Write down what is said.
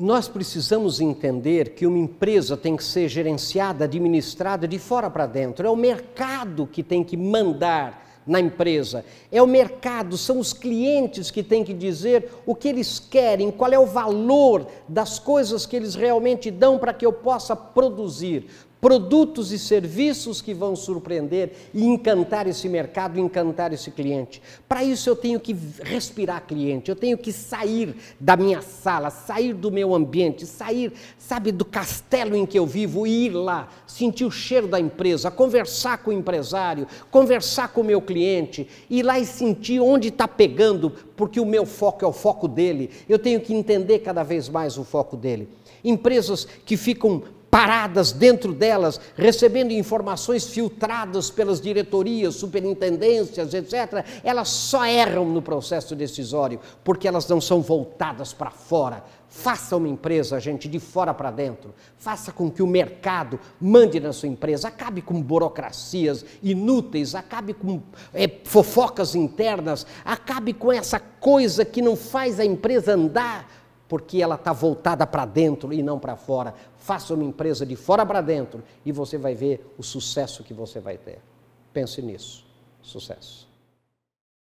nós precisamos entender que uma empresa tem que ser gerenciada, administrada de fora para dentro. É o mercado que tem que mandar na empresa. É o mercado, são os clientes que têm que dizer o que eles querem, qual é o valor das coisas que eles realmente dão para que eu possa produzir produtos e serviços que vão surpreender e encantar esse mercado, encantar esse cliente. Para isso eu tenho que respirar cliente, eu tenho que sair da minha sala, sair do meu ambiente, sair, sabe, do castelo em que eu vivo e ir lá, sentir o cheiro da empresa, conversar com o empresário, conversar com o meu cliente, ir lá e sentir onde está pegando, porque o meu foco é o foco dele. Eu tenho que entender cada vez mais o foco dele. Empresas que ficam paradas dentro delas, recebendo informações filtradas pelas diretorias, superintendências, etc., elas só erram no processo decisório, porque elas não são voltadas para fora. Faça uma empresa, gente, de fora para dentro. Faça com que o mercado mande na sua empresa. Acabe com burocracias inúteis, acabe com é, fofocas internas, acabe com essa coisa que não faz a empresa andar porque ela está voltada para dentro e não para fora. Faça uma empresa de fora para dentro e você vai ver o sucesso que você vai ter. Pense nisso. Sucesso.